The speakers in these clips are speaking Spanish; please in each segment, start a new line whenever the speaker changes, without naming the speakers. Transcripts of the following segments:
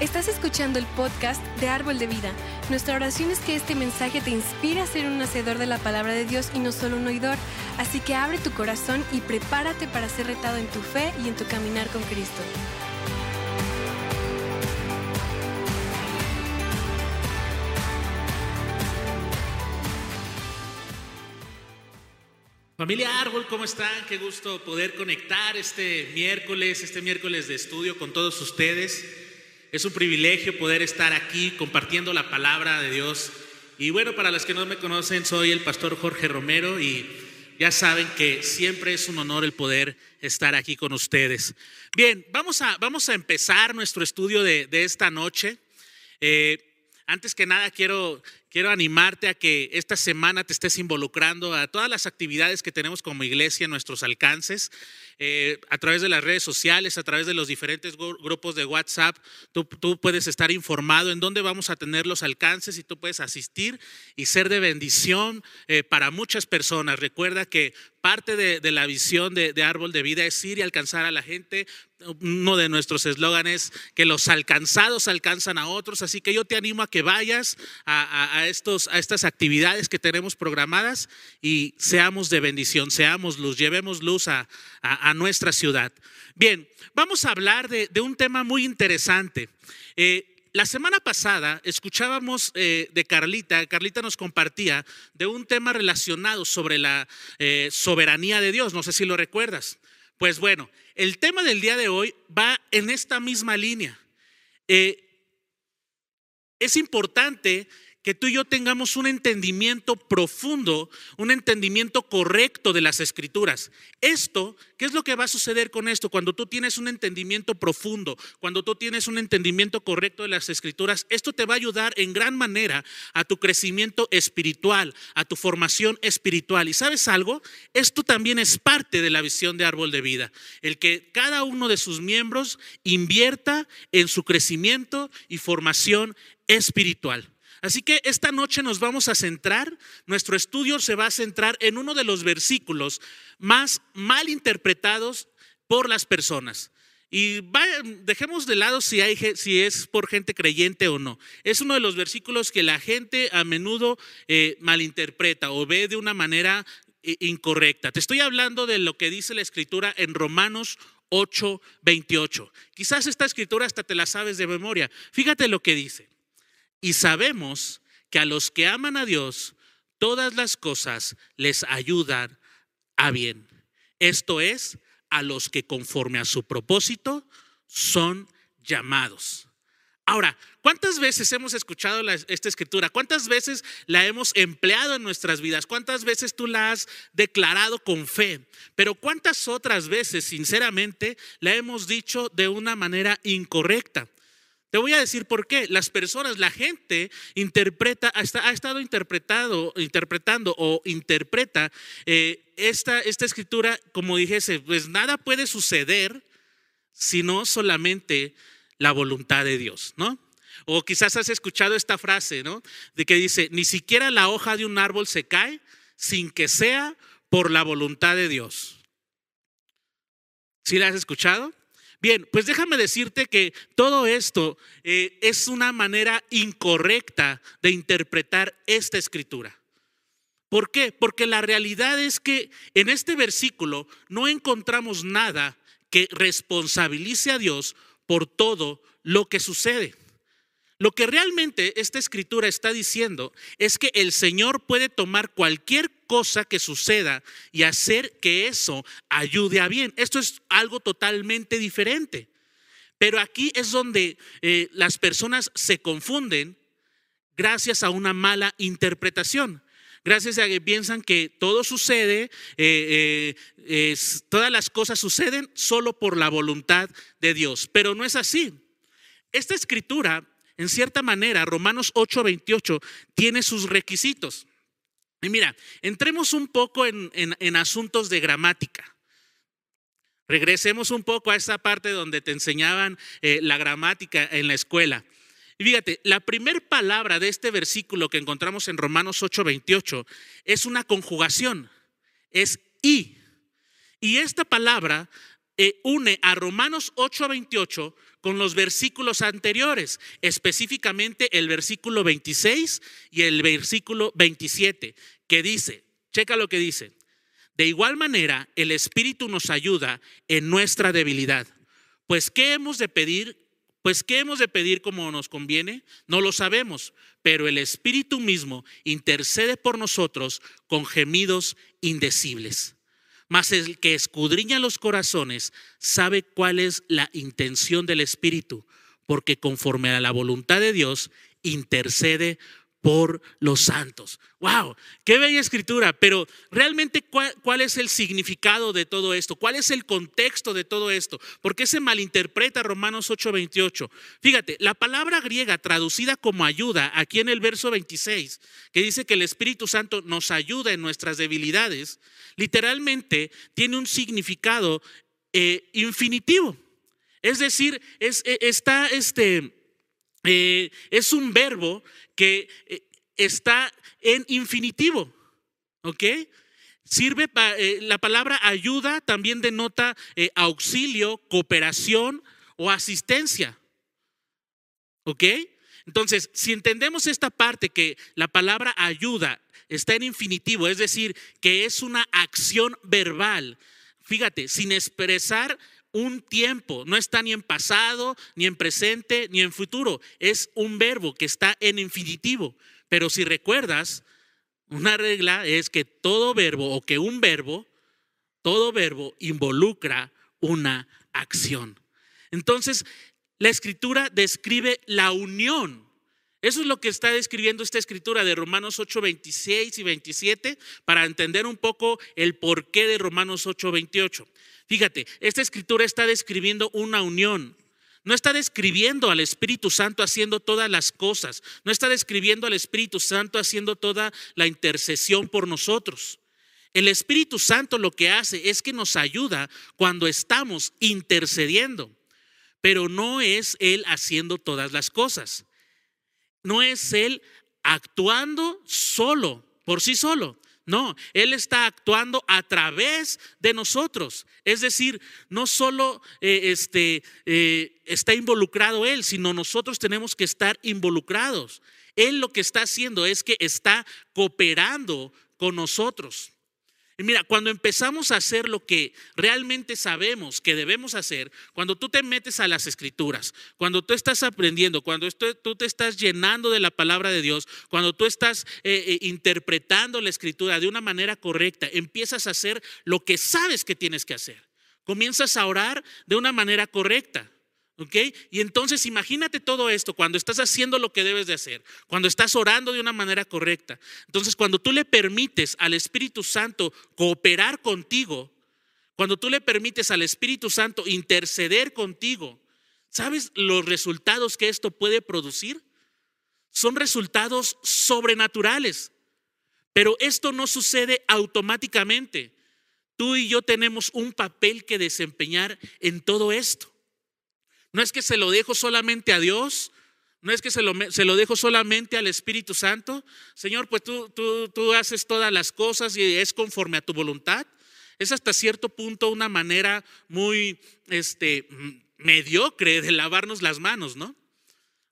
Estás escuchando el podcast de Árbol de Vida. Nuestra oración es que este mensaje te inspire a ser un hacedor de la palabra de Dios y no solo un oidor. Así que abre tu corazón y prepárate para ser retado en tu fe y en tu caminar con Cristo.
Familia Árbol, ¿cómo están? Qué gusto poder conectar este miércoles, este miércoles de estudio con todos ustedes. Es un privilegio poder estar aquí compartiendo la palabra de Dios. Y bueno, para los que no me conocen, soy el pastor Jorge Romero y ya saben que siempre es un honor el poder estar aquí con ustedes. Bien, vamos a, vamos a empezar nuestro estudio de, de esta noche. Eh, antes que nada, quiero, quiero animarte a que esta semana te estés involucrando a todas las actividades que tenemos como iglesia en nuestros alcances. Eh, a través de las redes sociales, a través de los diferentes grupos de WhatsApp, tú, puedes estar informado en dónde vamos a tener los alcances y tú puedes asistir y ser de bendición eh, para muchas personas. Recuerda que parte de, la visión de, Árbol de Vida es ir y alcanzar a la gente. Uno de nuestros eslóganes, que los alcanzados alcanzan a otros. Así que yo te animo a que vayas a, estos, a estas actividades que tenemos programadas y seamos de bendición, seamos luz, llevemos luz a, nuestra ciudad. Bien, vamos a hablar de, un tema muy interesante. Eh, la semana pasada escuchábamos eh, de Carlita, Carlita nos compartía de un tema relacionado sobre la eh, soberanía de Dios, no sé si lo recuerdas. Pues bueno, el tema del día de hoy va en esta misma línea. es importante que tú y yo tengamos un entendimiento profundo, un entendimiento correcto de las escrituras. Esto, ¿qué es lo que va a suceder con esto? Cuando tú tienes un entendimiento profundo, cuando tú tienes un entendimiento correcto de las escrituras, esto te va a ayudar en gran manera a tu crecimiento espiritual, a tu formación espiritual. ¿Y sabes algo? Esto también es parte de la visión de árbol de vida, el que cada uno de sus miembros invierta en su crecimiento y formación espiritual. Así que esta noche nos vamos a centrar, nuestro estudio se va a centrar en uno de los versículos más mal interpretados por las personas. Y dejemos de lado si, es por gente creyente o no. Es uno de los versículos que la gente a menudo eh, malinterpreta o ve de una manera eh, incorrecta. Te estoy hablando de lo que dice la escritura en Romanos 8, 28. Quizás esta escritura hasta te la sabes de memoria. Fíjate lo que dice. Y sabemos que a los que aman a Dios, todas las cosas les ayudan a bien. Esto es, a los que conforme a su propósito son llamados. Ahora, ¿cuántas veces hemos escuchado esta escritura? ¿Cuántas veces la hemos empleado en nuestras vidas? ¿Cuántas veces tú la has declarado con fe? Pero ¿cuántas otras veces, sinceramente, la hemos dicho de una manera incorrecta? Te voy a decir por qué. Las personas, la gente interpreta, ha estado interpretado, interpretando o interpreta eh, esta, esta escritura como dijese, pues nada puede suceder sino solamente la voluntad de Dios, ¿no? O quizás has escuchado esta frase, ¿no? De que dice, ni siquiera la hoja de un árbol se cae sin que sea por la voluntad de Dios. ¿Sí la has escuchado? Bien, pues déjame decirte que todo esto eh, es una manera incorrecta de interpretar esta escritura. ¿Por qué? Porque la realidad es que en este versículo no encontramos nada que responsabilice a Dios por todo lo que sucede. Lo que realmente esta escritura está diciendo es que el Señor puede tomar cualquier cosa que suceda y hacer que eso ayude a bien. Esto es algo totalmente diferente. Pero aquí es donde eh, las personas se confunden gracias a una mala interpretación. Gracias a que piensan que todo sucede, eh, eh, todas las cosas suceden solo por la voluntad de Dios. Pero no es así. Esta escritura en cierta manera, Romanos 8:28 tiene sus requisitos. Y mira, entremos un poco en, asuntos de gramática. Regresemos un poco a esa parte donde te enseñaban eh, la gramática en la escuela. Y fíjate, la primera palabra de este versículo que encontramos en Romanos 8:28 es una conjugación, es y. Y esta palabra eh, une a Romanos 8 a 28 con los versículos anteriores, específicamente el versículo 26 y el versículo 27, que dice, checa lo que dice, de igual manera el Espíritu nos ayuda en nuestra debilidad. Pues, ¿qué hemos de pedir? Pues, ¿qué hemos de pedir como nos conviene? No lo sabemos, pero el Espíritu mismo intercede por nosotros con gemidos indecibles. Mas el que escudriña los corazones sabe cuál es la intención del Espíritu, porque conforme a la voluntad de Dios intercede por los santos. ¡Wow! ¡Qué bella escritura! Pero realmente, ¿cuál, es el significado de todo esto? ¿Cuál es el contexto de todo esto? ¿Por qué se malinterpreta Romanos 8:28? Fíjate, la palabra griega traducida como ayuda, aquí en el verso 26, que dice que el Espíritu Santo nos ayuda en nuestras debilidades, literalmente tiene un significado eh, infinitivo. Es decir, e, está este. Eh, es un verbo que eh, está en infinitivo. ¿Ok? Sirve para, eh, la palabra ayuda también denota eh, auxilio, cooperación o asistencia. ¿Ok? Entonces, si entendemos esta parte que la palabra ayuda está en infinitivo, es decir, que es una acción verbal, fíjate, sin expresar un tiempo, no está ni en pasado, ni en presente, ni en futuro, es un verbo que está en infinitivo. Pero si recuerdas, una regla es que todo verbo o que un verbo, todo verbo involucra una acción. Entonces, la escritura describe la unión. Eso es lo que está describiendo esta escritura de Romanos 8, 26 y 27 para entender un poco el porqué de Romanos 8, 28. Fíjate, esta escritura está describiendo una unión. No está describiendo al Espíritu Santo haciendo todas las cosas. No está describiendo al Espíritu Santo haciendo toda la intercesión por nosotros. El Espíritu Santo lo que hace es que nos ayuda cuando estamos intercediendo, pero no es Él haciendo todas las cosas. No es Él actuando solo, por sí solo, no, Él está actuando a través de nosotros. Es decir, no solo eh, este, eh, está involucrado Él, sino nosotros tenemos que estar involucrados. Él lo que está haciendo es que está cooperando con nosotros. Y mira, cuando empezamos a hacer lo que realmente sabemos que debemos hacer, cuando tú te metes a las escrituras, cuando tú estás aprendiendo, cuando tú te estás llenando de la palabra de Dios, cuando tú estás eh, eh, interpretando la escritura de una manera correcta, empiezas a hacer lo que sabes que tienes que hacer. Comienzas a orar de una manera correcta. ¿Ok? Y entonces imagínate todo esto cuando estás haciendo lo que debes de hacer, cuando estás orando de una manera correcta. Entonces cuando tú le permites al Espíritu Santo cooperar contigo, cuando tú le permites al Espíritu Santo interceder contigo, ¿sabes los resultados que esto puede producir? Son resultados sobrenaturales. Pero esto no sucede automáticamente. Tú y yo tenemos un papel que desempeñar en todo esto. No es que se lo dejo solamente a Dios, no es que se lo, se lo dejo solamente al Espíritu Santo. Señor, pues tú, tú, tú haces todas las cosas y es conforme a tu voluntad. Es hasta cierto punto una manera muy este, mediocre de lavarnos las manos, ¿no?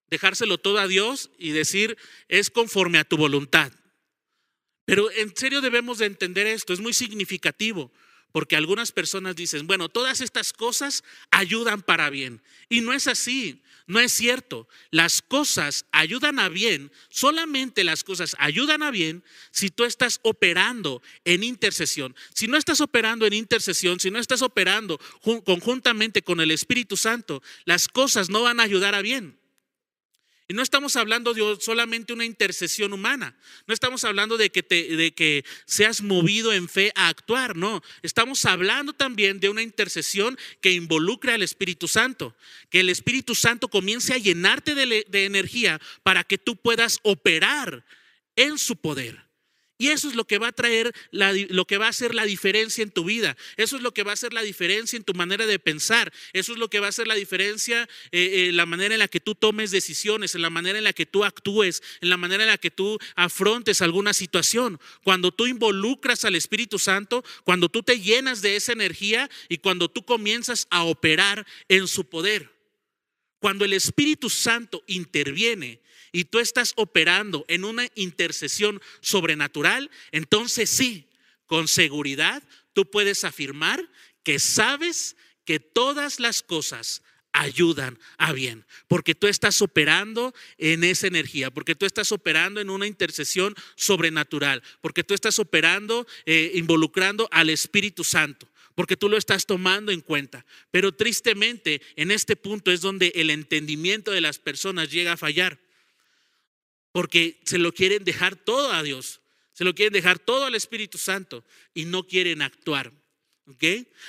Dejárselo todo a Dios y decir, es conforme a tu voluntad. Pero en serio debemos de entender esto, es muy significativo. Porque algunas personas dicen, bueno, todas estas cosas ayudan para bien. Y no es así, no es cierto. Las cosas ayudan a bien, solamente las cosas ayudan a bien si tú estás operando en intercesión. Si no estás operando en intercesión, si no estás operando conjuntamente con el Espíritu Santo, las cosas no van a ayudar a bien. Y no estamos hablando de solamente una intercesión humana, no estamos hablando de que, de que seas movido en fe a actuar, no, estamos hablando también de una intercesión que involucre al Espíritu Santo, que el Espíritu Santo comience a llenarte de, de energía para que tú puedas operar en su poder. Y eso es lo que va a traer, lo que va a hacer la diferencia en tu vida. Eso es lo que va a hacer la diferencia en tu manera de pensar. Eso es lo que va a hacer la diferencia en eh, la manera en la que tú tomes decisiones, en la manera en la que tú actúes, en la manera en la que tú afrontes alguna situación. Cuando tú involucras al Espíritu Santo, cuando tú te llenas de esa energía y cuando tú comienzas a operar en su poder. Cuando el Espíritu Santo interviene y tú estás operando en una intercesión sobrenatural, entonces sí, con seguridad tú puedes afirmar que sabes que todas las cosas ayudan a bien, porque tú estás operando en esa energía, porque tú estás operando en una intercesión sobrenatural, porque tú estás operando, eh, involucrando al Espíritu Santo porque tú lo estás tomando en cuenta. Pero tristemente, en este punto es donde el entendimiento de las personas llega a fallar porque se lo quieren dejar todo a Dios, se lo quieren dejar todo al Espíritu Santo y no quieren actuar. ¿Ok?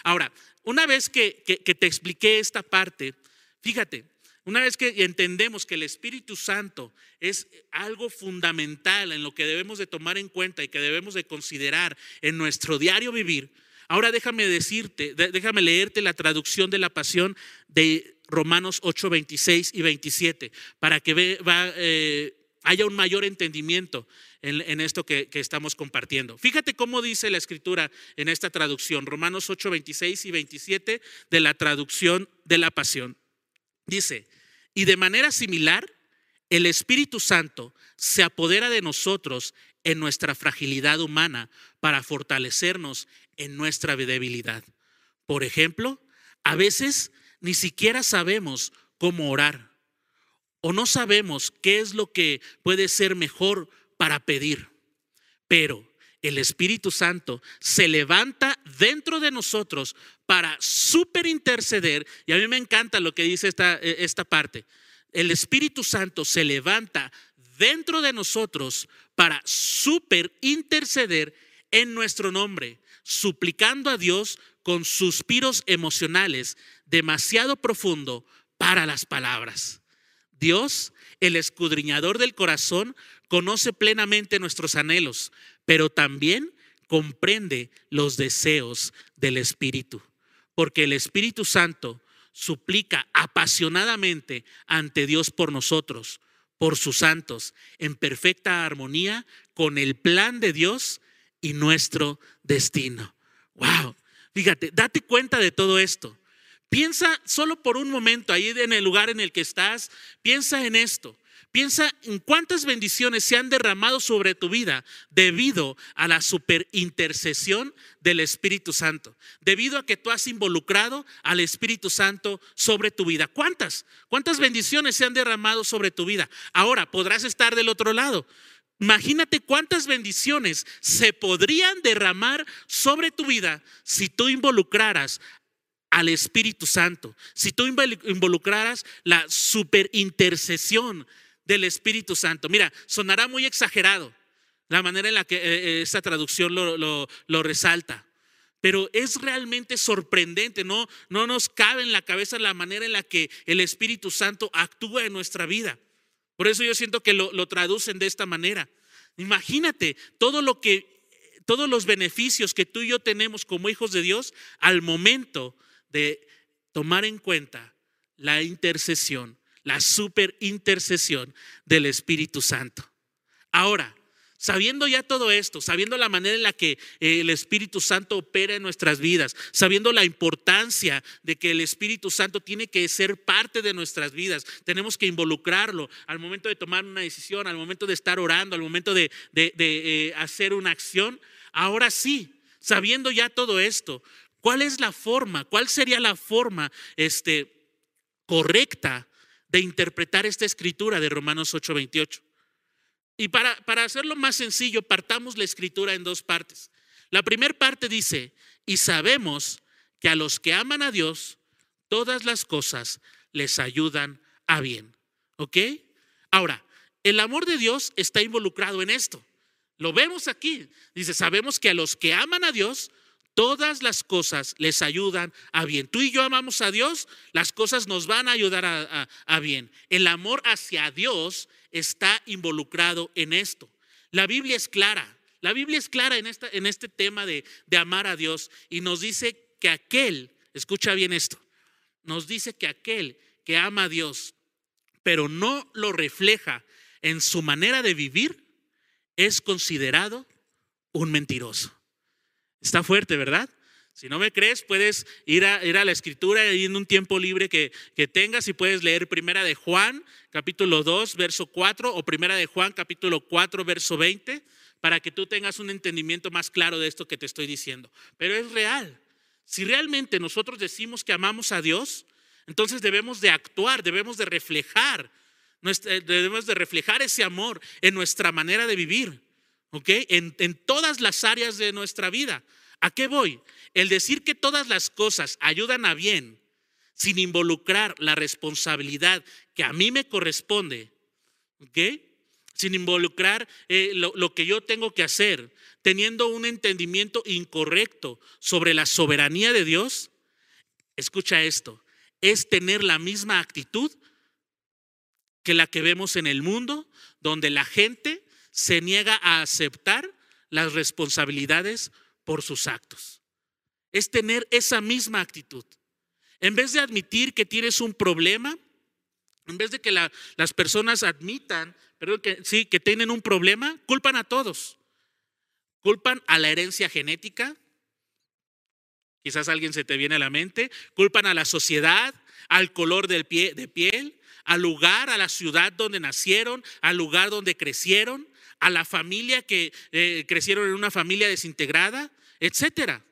Ahora, una vez que, que, te expliqué esta parte, fíjate, una vez que entendemos que el Espíritu Santo es algo fundamental en lo que debemos de tomar en cuenta y que debemos de considerar en nuestro diario vivir, ahora déjame decirte, déjame leerte la traducción de la pasión de Romanos 8, 26 y 27, para que ve, va, eh, haya un mayor entendimiento en, esto que, que, estamos compartiendo. Fíjate cómo dice la escritura en esta traducción, Romanos 8, 26 y 27 de la traducción de la pasión. Dice, y de manera similar, el Espíritu Santo se apodera de nosotros en nuestra fragilidad humana para fortalecernos en nuestra debilidad. Por ejemplo, a veces ni siquiera sabemos cómo orar o no sabemos qué es lo que puede ser mejor para pedir. Pero el Espíritu Santo se levanta dentro de nosotros para super interceder. Y a mí me encanta lo que dice esta, eh, esta parte. El Espíritu Santo se levanta dentro de nosotros para super interceder en nuestro nombre, suplicando a Dios con suspiros emocionales demasiado profundo para las palabras. Dios, el escudriñador del corazón, conoce plenamente nuestros anhelos, pero también comprende los deseos del Espíritu, porque el Espíritu Santo suplica apasionadamente ante Dios por nosotros, por sus santos, en perfecta armonía con el plan de Dios y nuestro destino. Wow, fíjate, date cuenta de todo esto. Piensa solo por un momento ahí en el lugar en el que estás, piensa en esto. Piensa en cuántas bendiciones se han derramado sobre tu vida debido a la superintercesión del Espíritu Santo, debido a que tú has involucrado al Espíritu Santo sobre tu vida. ¿Cuántas? ¿Cuántas bendiciones se han derramado sobre tu vida? Ahora podrás estar del otro lado. Imagínate cuántas bendiciones se podrían derramar sobre tu vida si tú involucraras al Espíritu Santo, si tú involucraras la superintercesión del Espíritu Santo. Mira, sonará muy exagerado la manera en la que eh, eh, esta traducción lo, resalta. Pero es realmente sorprendente, ¿no? no nos cabe en la cabeza la manera en la que el Espíritu Santo actúa en nuestra vida. Por eso yo siento que lo, lo traducen de esta manera. Imagínate todo lo que, todos los beneficios que tú y yo tenemos como hijos de Dios al momento de tomar en cuenta la intercesión, la superintercesión del Espíritu Santo. Ahora, Sabiendo ya todo esto, sabiendo la manera en la que eh, el Espíritu Santo opera en nuestras vidas, sabiendo la importancia de que el Espíritu Santo tiene que ser parte de nuestras vidas, tenemos que involucrarlo al momento de tomar una decisión, al momento de estar orando, al momento de, eh, hacer una acción. Ahora sí, sabiendo ya todo esto, ¿Cuál es la forma? ¿Cuál sería la forma este, correcta de interpretar esta escritura de Romanos 8:28? Y para, para hacerlo más sencillo, partamos la escritura en dos partes. La primera parte dice, y sabemos que a los que aman a Dios, todas las cosas les ayudan a bien. ¿Ok? Ahora, el amor de Dios está involucrado en esto. Lo vemos aquí. Dice, sabemos que a los que aman a Dios, Todas las cosas les ayudan a bien. Tú y yo amamos a Dios, las cosas nos van a ayudar a, bien. El amor hacia Dios está involucrado en esto. La Biblia es clara. La Biblia es clara en, esta, en este tema de, de amar a Dios y nos dice que aquel, escucha bien esto, nos dice que aquel que ama a Dios, pero no lo refleja en su manera de vivir, es considerado un mentiroso. Está fuerte, ¿verdad? Si no me crees, puedes ir a, ir a la escritura y en un tiempo libre que, que, tengas y puedes leer Primera de Juan, capítulo 2, verso 4, o Primera de Juan, capítulo 4, verso 20, para que tú tengas un entendimiento más claro de esto que te estoy diciendo. Pero es real. Si realmente nosotros decimos que amamos a Dios, entonces debemos de actuar, debemos de reflejar, debemos de reflejar ese amor en nuestra manera de vivir, ¿ok? En, en todas las áreas de nuestra vida. ¿A qué voy? El decir que todas las cosas ayudan a bien sin involucrar la responsabilidad que a mí me corresponde, ¿ok? Sin involucrar eh, lo, lo que yo tengo que hacer, teniendo un entendimiento incorrecto sobre la soberanía de Dios, escucha esto, es tener la misma actitud que la que vemos en el mundo, donde la gente se niega a aceptar las responsabilidades por sus actos. Es tener esa misma actitud. En vez de admitir que tienes un problema, en vez de que las personas admitan, pero que sí, que tienen un problema, culpan a todos. Culpan a la herencia genética, quizás alguien se te viene a la mente, culpan a la sociedad, al color del pie, de piel, al lugar, a la ciudad donde nacieron, al lugar donde crecieron, a la familia que eh, crecieron en una familia desintegrada, etcétera.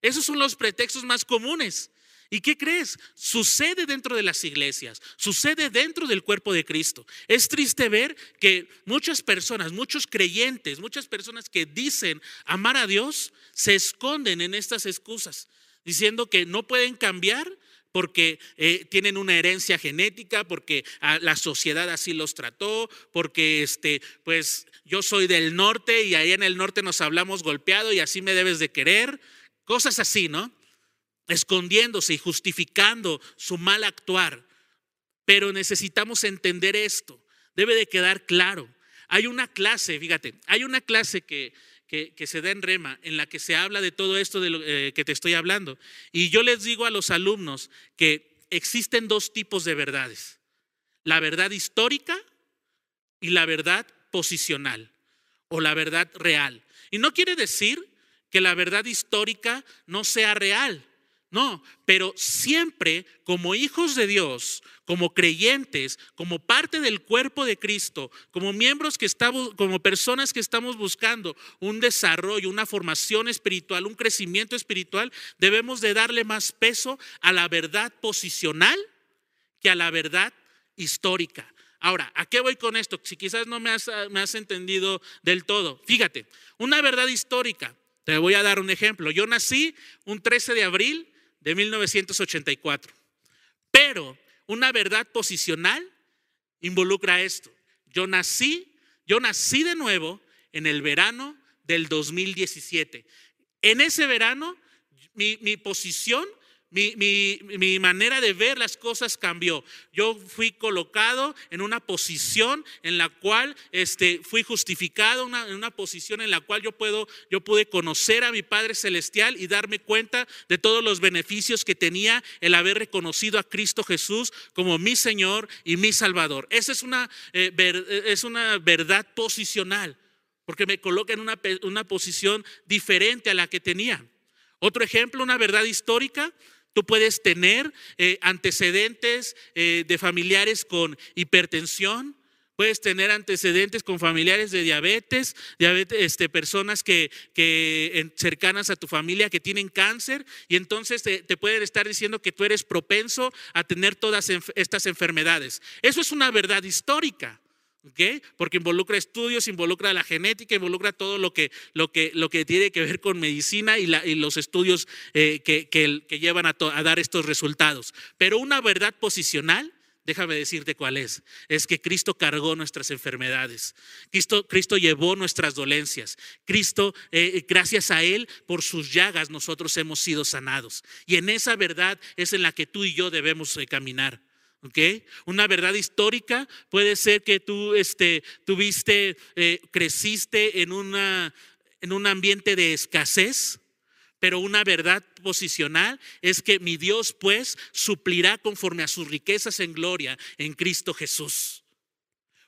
Esos son los pretextos más comunes. ¿Y qué crees? Sucede dentro de las iglesias, sucede dentro del cuerpo de Cristo. Es triste ver que muchas personas, muchos creyentes, muchas personas que dicen amar a Dios, se esconden en estas excusas, diciendo que no pueden cambiar porque eh, tienen una herencia genética, porque la sociedad así los trató, porque este, pues yo soy del norte y ahí en el norte nos hablamos golpeado y así me debes de querer, cosas así, ¿no? Escondiéndose y justificando su mal actuar. Pero necesitamos entender esto, debe de quedar claro. Hay una clase, fíjate, hay una clase que, que, se da en Rema, en la que se habla de todo esto de lo eh, que te estoy hablando. Y yo les digo a los alumnos que existen dos tipos de verdades, la verdad histórica y la verdad posicional o la verdad real. Y no quiere decir que la verdad histórica no sea real. No, pero siempre como hijos de Dios, como creyentes, como parte del cuerpo de Cristo, como miembros que estamos, como personas que estamos buscando un desarrollo, una formación espiritual, un crecimiento espiritual, debemos de darle más peso a la verdad posicional que a la verdad histórica. Ahora, ¿a qué voy con esto? Si quizás no me has, me has entendido del todo. Fíjate, una verdad histórica. Te voy a dar un ejemplo. Yo nací un 13 de abril de 1984. Pero una verdad posicional involucra esto. Yo nací, yo nací de nuevo en el verano del 2017. En ese verano, mi, mi posición mi, manera de ver las cosas cambió. Yo fui colocado en una posición en la cual este, fui justificado, en una posición en la cual yo, puedo, yo pude conocer a mi Padre Celestial y darme cuenta de todos los beneficios que tenía el haber reconocido a Cristo Jesús como mi Señor y mi Salvador. Esa es una, eh, es una verdad posicional, porque me coloca en una, una posición diferente a la que tenía. Otro ejemplo, una verdad histórica, Tú puedes tener eh, antecedentes eh, de familiares con hipertensión, puedes tener antecedentes con familiares de diabetes, este, personas que, que cercanas a tu familia que tienen cáncer y entonces te, te, pueden estar diciendo que tú eres propenso a tener todas estas enfermedades. Eso es una verdad histórica. Porque involucra estudios, involucra la genética, involucra todo lo que, lo que, lo que tiene que ver con medicina y, los estudios eh, que, que, llevan a, dar estos resultados. Pero una verdad posicional déjame decirte cuál es. Es que Cristo cargó nuestras enfermedades. Cristo, Cristo llevó nuestras dolencias. Cristo, eh, gracias a Él, por sus llagas nosotros hemos sido sanados. Y en esa verdad es en la que tú y yo debemos eh, caminar. Una verdad histórica puede ser que tú este, tuviste, eh, creciste en una, en un ambiente de escasez, pero una verdad posicional es que mi Dios pues suplirá conforme a sus riquezas en gloria en Cristo Jesús.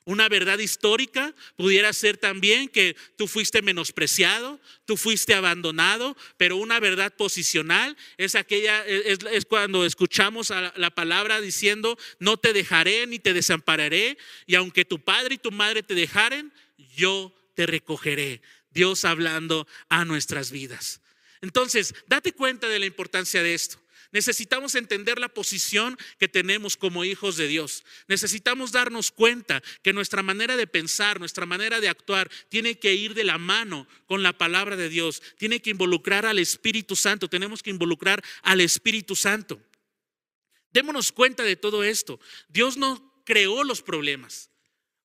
Una verdad histórica pudiera ser también que tú fuiste menospreciado, tú fuiste abandonado, pero una verdad posicional es aquella, es, cuando escuchamos la palabra diciendo, no te dejaré ni te desampararé, y aunque tu padre y tu madre te dejaren, yo te recogeré. Dios hablando a nuestras vidas. Entonces, date cuenta de la importancia de esto. Necesitamos entender la posición que tenemos como hijos de Dios. Necesitamos darnos cuenta que nuestra manera de pensar, nuestra manera de actuar, tiene que ir de la mano con la palabra de Dios. Tiene que involucrar al Espíritu Santo. Tenemos que involucrar al Espíritu Santo. Démonos cuenta de todo esto. Dios no creó los problemas.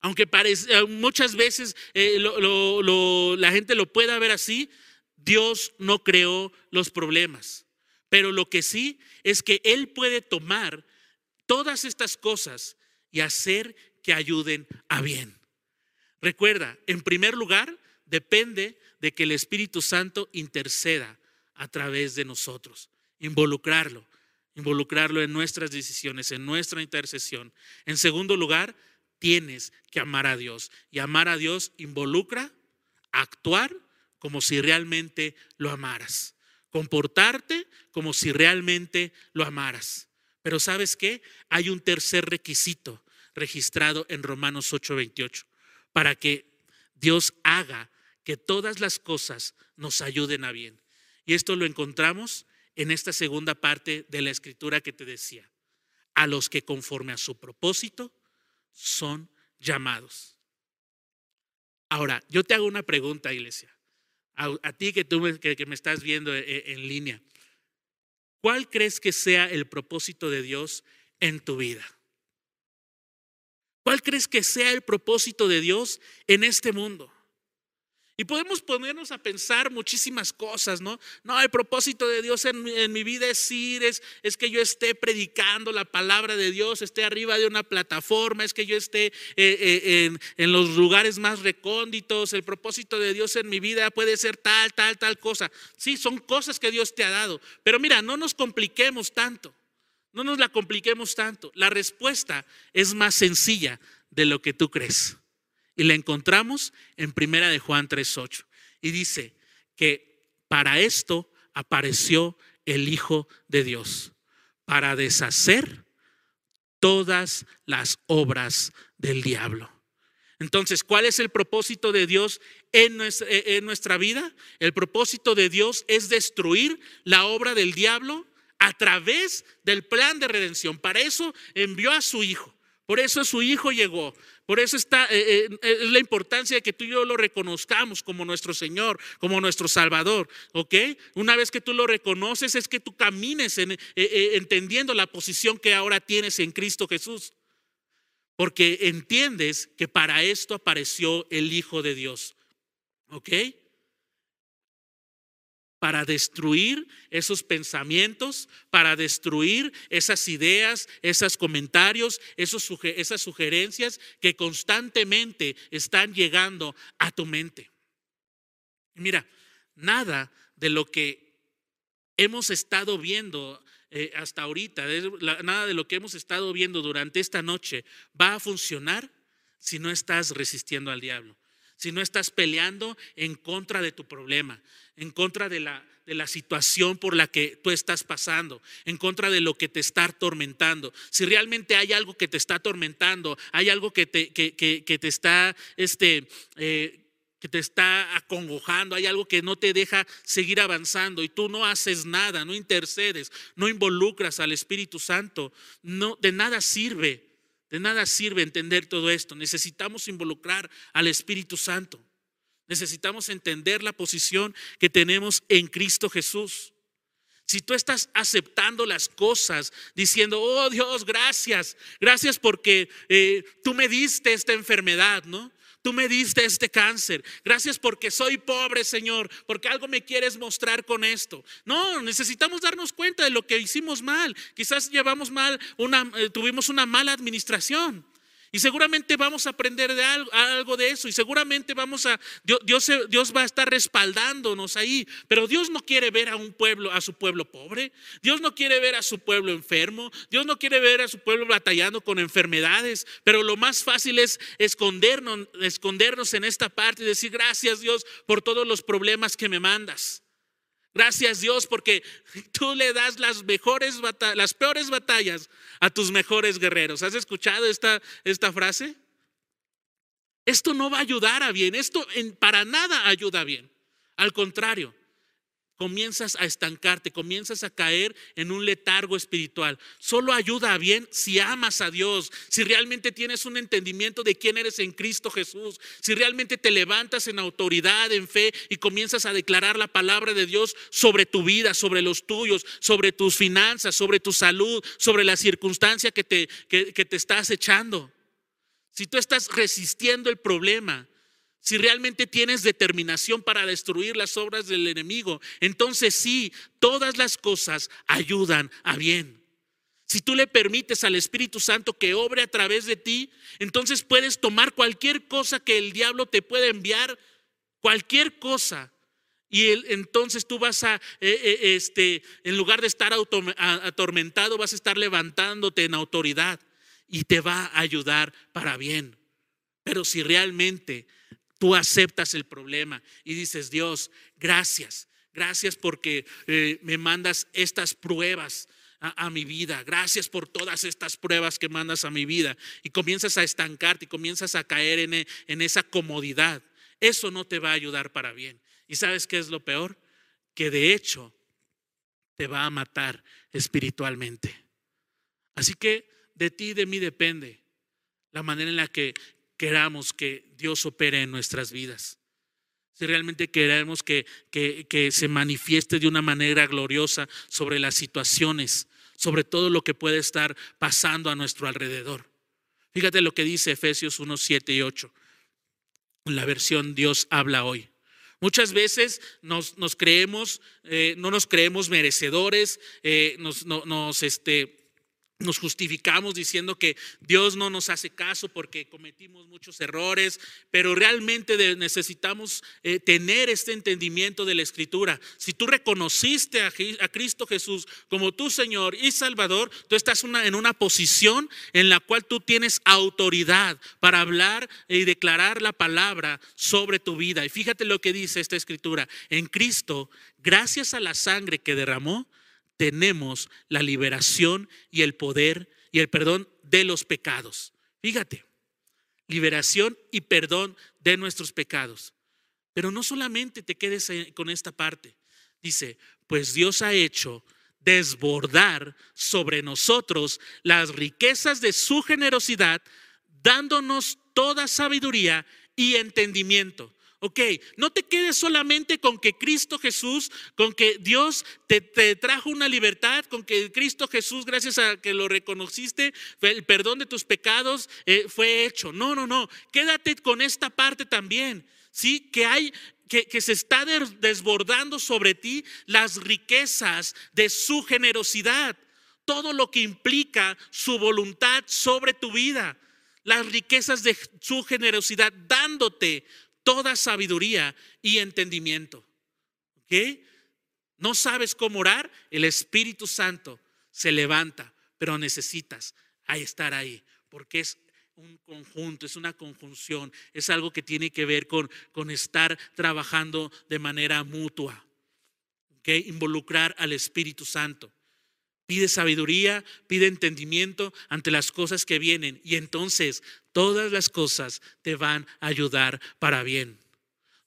Aunque eh, muchas veces eh, la gente lo pueda ver así, Dios no creó los problemas. Pero lo que sí es que Él puede tomar todas estas cosas y hacer que ayuden a bien. Recuerda, en primer lugar, depende de que el Espíritu Santo interceda a través de nosotros, involucrarlo, involucrarlo en nuestras decisiones, en nuestra intercesión. En segundo lugar, tienes que amar a Dios. Y amar a Dios involucra actuar como si realmente lo amaras comportarte como si realmente lo amaras. Pero sabes qué? Hay un tercer requisito registrado en Romanos 8:28 para que Dios haga que todas las cosas nos ayuden a bien. Y esto lo encontramos en esta segunda parte de la escritura que te decía. A los que conforme a su propósito son llamados. Ahora, yo te hago una pregunta, iglesia a, ti que, tú, que, me estás viendo en, e, en línea, ¿cuál crees que sea el propósito de Dios en tu vida? ¿Cuál crees que sea el propósito de Dios en este mundo? Y podemos ponernos a pensar muchísimas cosas, ¿no? No, el propósito de Dios en, mi vida es ir, es, es, que yo esté predicando la palabra de Dios, esté arriba de una plataforma, es que yo esté eh, eh, en, en los lugares más recónditos. El propósito de Dios en mi vida puede ser tal, tal, tal cosa. Sí, son cosas que Dios te ha dado. Pero mira, no nos compliquemos tanto. No nos la compliquemos tanto. La respuesta es más sencilla de lo que tú crees. Y la encontramos en Primera de Juan 3:8. Y dice que para esto apareció el Hijo de Dios, para deshacer todas las obras del diablo. Entonces, ¿cuál es el propósito de Dios en nuestra, vida? El propósito de Dios es destruir la obra del diablo a través del plan de redención. Para eso envió a su Hijo. Por eso su Hijo llegó. Por eso está, eh, eh, es la importancia de que tú y yo lo reconozcamos como nuestro Señor, como nuestro Salvador. ¿Ok? Una vez que tú lo reconoces, es que tú camines en, eh, entendiendo la posición que ahora tienes en Cristo Jesús. Porque entiendes que para esto apareció el Hijo de Dios. ¿Ok? Para destruir esos pensamientos, para destruir esas ideas, esos comentarios, esas sugerencias que constantemente están llegando a tu mente. Mira, nada de lo que hemos estado viendo eh, hasta ahorita, nada de lo que hemos estado viendo durante esta noche va a funcionar si no estás resistiendo al diablo si no estás peleando en contra de tu problema, en contra de la, de la situación por la que tú estás pasando, en contra de lo que te está atormentando. Si realmente hay algo que te está atormentando, hay algo que te, que, te está, este, eh, que te está acongojando, hay algo que no te deja seguir avanzando y tú no haces nada, no intercedes, no involucras al Espíritu Santo, no, de nada sirve de nada sirve entender todo esto. Necesitamos involucrar al Espíritu Santo. Necesitamos entender la posición que tenemos en Cristo Jesús. Si tú estás aceptando las cosas, diciendo, oh Dios, gracias, gracias porque eh, tú me diste esta enfermedad, ¿no? Tú me diste este cáncer. Gracias porque soy pobre, Señor, porque algo me quieres mostrar con esto. No, necesitamos darnos cuenta de lo que hicimos mal. Quizás llevamos mal una eh, tuvimos una mala administración. Y seguramente vamos a aprender de algo, de eso y seguramente vamos a, Dios, Dios, va a estar respaldándonos ahí. Pero Dios no quiere ver a un pueblo, a su pueblo pobre. Dios no quiere ver a su pueblo enfermo. Dios no quiere ver a su pueblo batallando con enfermedades. Pero lo más fácil es escondernos, escondernos en esta parte y decir gracias Dios por todos los problemas que me mandas. Gracias Dios porque tú le das las mejores las peores batallas a tus mejores guerreros. ¿Has escuchado esta, esta frase? Esto no va a ayudar a bien, esto en, para nada ayuda bien. Al contrario, comienzas a estancarte, comienzas a caer en un letargo espiritual. Solo ayuda a bien si amas a Dios, si realmente tienes un entendimiento de quién eres en Cristo Jesús, si realmente te levantas en autoridad, en fe y comienzas a declarar la palabra de Dios sobre tu vida, sobre los tuyos, sobre tus finanzas, sobre tu salud, sobre la circunstancia que te, que, que te estás echando. Si tú estás resistiendo el problema, si realmente tienes determinación para destruir las obras del enemigo, entonces sí, todas las cosas ayudan a bien. Si tú le permites al Espíritu Santo que obre a través de ti, entonces puedes tomar cualquier cosa que el diablo te pueda enviar, cualquier cosa. Y entonces tú vas a, eh, eh, este, en lugar de estar atormentado, vas a estar levantándote en autoridad y te va a ayudar para bien. Pero si realmente Tú aceptas el problema y dices, Dios, gracias, gracias porque eh, me mandas estas pruebas a, mi vida. Gracias por todas estas pruebas que mandas a mi vida. Y comienzas a estancarte y comienzas a caer en, en esa comodidad. Eso no te va a ayudar para bien. ¿Y sabes qué es lo peor? Que de hecho te va a matar espiritualmente. Así que de ti y de mí depende la manera en la que queramos que Dios opere en nuestras vidas. Si realmente queremos que, que, se manifieste de una manera gloriosa sobre las situaciones, sobre todo lo que puede estar pasando a nuestro alrededor. Fíjate lo que dice Efesios 1, 7 y 8. En la versión Dios habla hoy. Muchas veces nos, nos creemos, eh, no nos creemos merecedores, eh, nos, nos este, nos justificamos diciendo que Dios no nos hace caso porque cometimos muchos errores, pero realmente necesitamos eh, tener este entendimiento de la escritura. Si tú reconociste a, Cristo Jesús como tu Señor y Salvador, tú estás en una posición en la cual tú tienes autoridad para hablar y declarar la palabra sobre tu vida. Y fíjate lo que dice esta escritura. En Cristo, gracias a la sangre que derramó, tenemos la liberación y el poder y el perdón de los pecados. Fíjate, liberación y perdón de nuestros pecados. Pero no solamente te quedes con esta parte. Dice, pues Dios ha hecho desbordar sobre nosotros las riquezas de su generosidad, dándonos toda sabiduría y entendimiento. Ok, no te quedes solamente con que Cristo Jesús, con que Dios te, trajo una libertad, con que Cristo Jesús, gracias a que lo reconociste, el perdón de tus pecados eh, fue hecho. No, no, no, quédate con esta parte también. Sí, que hay que, que, se está desbordando sobre ti las riquezas de su generosidad, todo lo que implica su voluntad sobre tu vida, las riquezas de su generosidad, dándote toda sabiduría y entendimiento. ¿Ok? No sabes cómo orar, el Espíritu Santo se levanta, pero necesitas estar ahí, porque es un conjunto, es una conjunción, es algo que tiene que ver con, con estar trabajando de manera mutua. ¿Ok? Involucrar al Espíritu Santo. Pide sabiduría, pide entendimiento ante las cosas que vienen y entonces todas las cosas te van a ayudar para bien.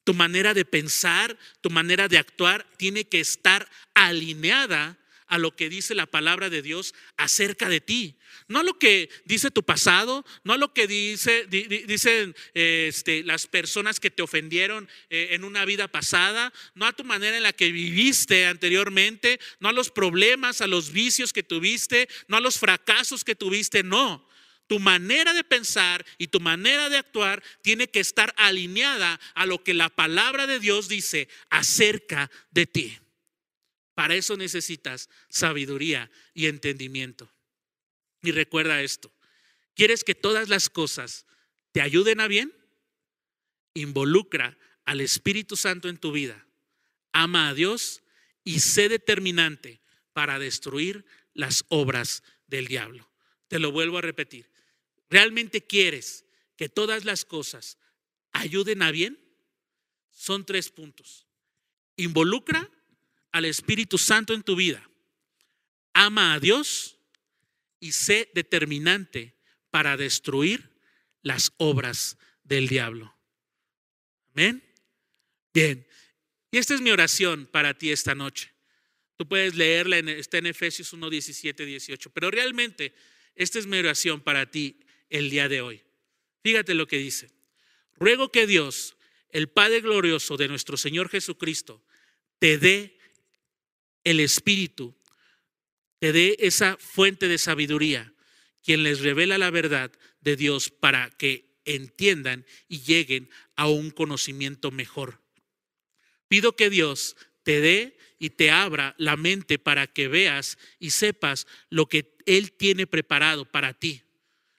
Tu manera de pensar, tu manera de actuar tiene que estar alineada a lo que dice la palabra de Dios acerca de ti. No a lo que dice tu pasado, no a lo que dice, dicen este, las personas que te ofendieron eh, en una vida pasada, no a tu manera en la que viviste anteriormente, no a los problemas, a los vicios que tuviste, no a los fracasos que tuviste, no. Tu manera de pensar y tu manera de actuar tiene que estar alineada a lo que la palabra de Dios dice acerca de ti. Para eso necesitas sabiduría y entendimiento. Y recuerda esto, ¿Quieres que todas las cosas te ayuden a bien? Involucra al Espíritu Santo en tu vida. Ama a Dios y sé determinante para destruir las obras del diablo. Te lo vuelvo a repetir. ¿Realmente quieres que todas las cosas ayuden a bien? Son tres puntos. Involucra al Espíritu Santo en tu vida. Ama a Dios y sé determinante para destruir las obras del diablo. Amén. Bien. Y esta es mi oración para ti esta noche. Tú puedes leerla, en, está en Efesios 1, 17, 18. Pero realmente, esta es mi oración para ti el día de hoy. Fíjate lo que dice. Ruego que Dios, el Padre glorioso de nuestro Señor Jesucristo, te dé el Espíritu, te dé esa fuente de sabiduría, quien les revela la verdad de Dios para que entiendan y lleguen a un conocimiento mejor. Pido que Dios te dé y te abra la mente para que veas y sepas lo que Él tiene preparado para ti,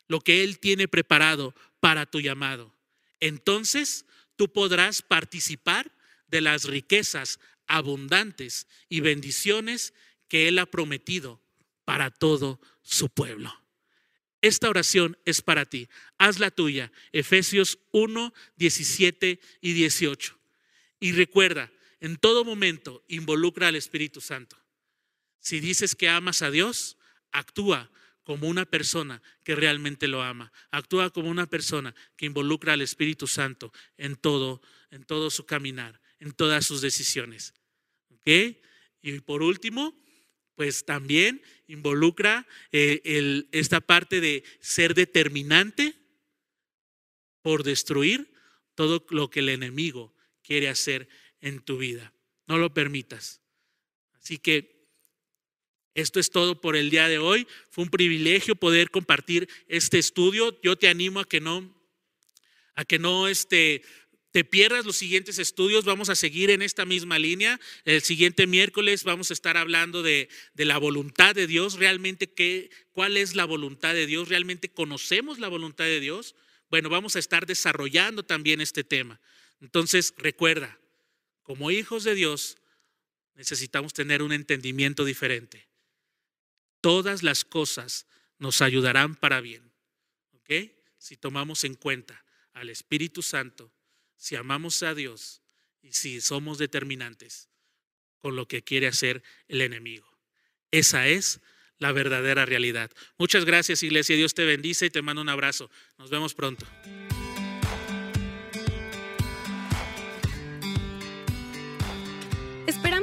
lo que Él tiene preparado para tu llamado. Entonces tú podrás participar de las riquezas abundantes y bendiciones que Él ha prometido para todo su pueblo. Esta oración es para ti. Haz la tuya. Efesios 1, 17 y 18. Y recuerda, en todo momento involucra al Espíritu Santo. Si dices que amas a Dios, actúa como una persona que realmente lo ama. Actúa como una persona que involucra al Espíritu Santo en todo, en todo su caminar, en todas sus decisiones. ¿Ok? Y por último, pues también involucra eh, esta parte de ser determinante por destruir todo lo que el enemigo quiere hacer en tu vida. No lo permitas. Así que esto es todo por el día de hoy. Fue un privilegio poder compartir este estudio. Yo te animo a que no, a que no este, te pierdas los siguientes estudios, vamos a seguir en esta misma línea. El siguiente miércoles vamos a estar hablando de, la voluntad de Dios, realmente qué, cuál es la voluntad de Dios, realmente conocemos la voluntad de Dios. Bueno, vamos a estar desarrollando también este tema. Entonces, recuerda, como hijos de Dios, necesitamos tener un entendimiento diferente. Todas las cosas nos ayudarán para bien, ¿ok? Si tomamos en cuenta al Espíritu Santo si amamos a Dios y si somos determinantes con lo que quiere hacer el enemigo. Esa es la verdadera realidad. Muchas gracias, iglesia. Dios te bendice y te mando un abrazo. Nos vemos pronto.
Esperamos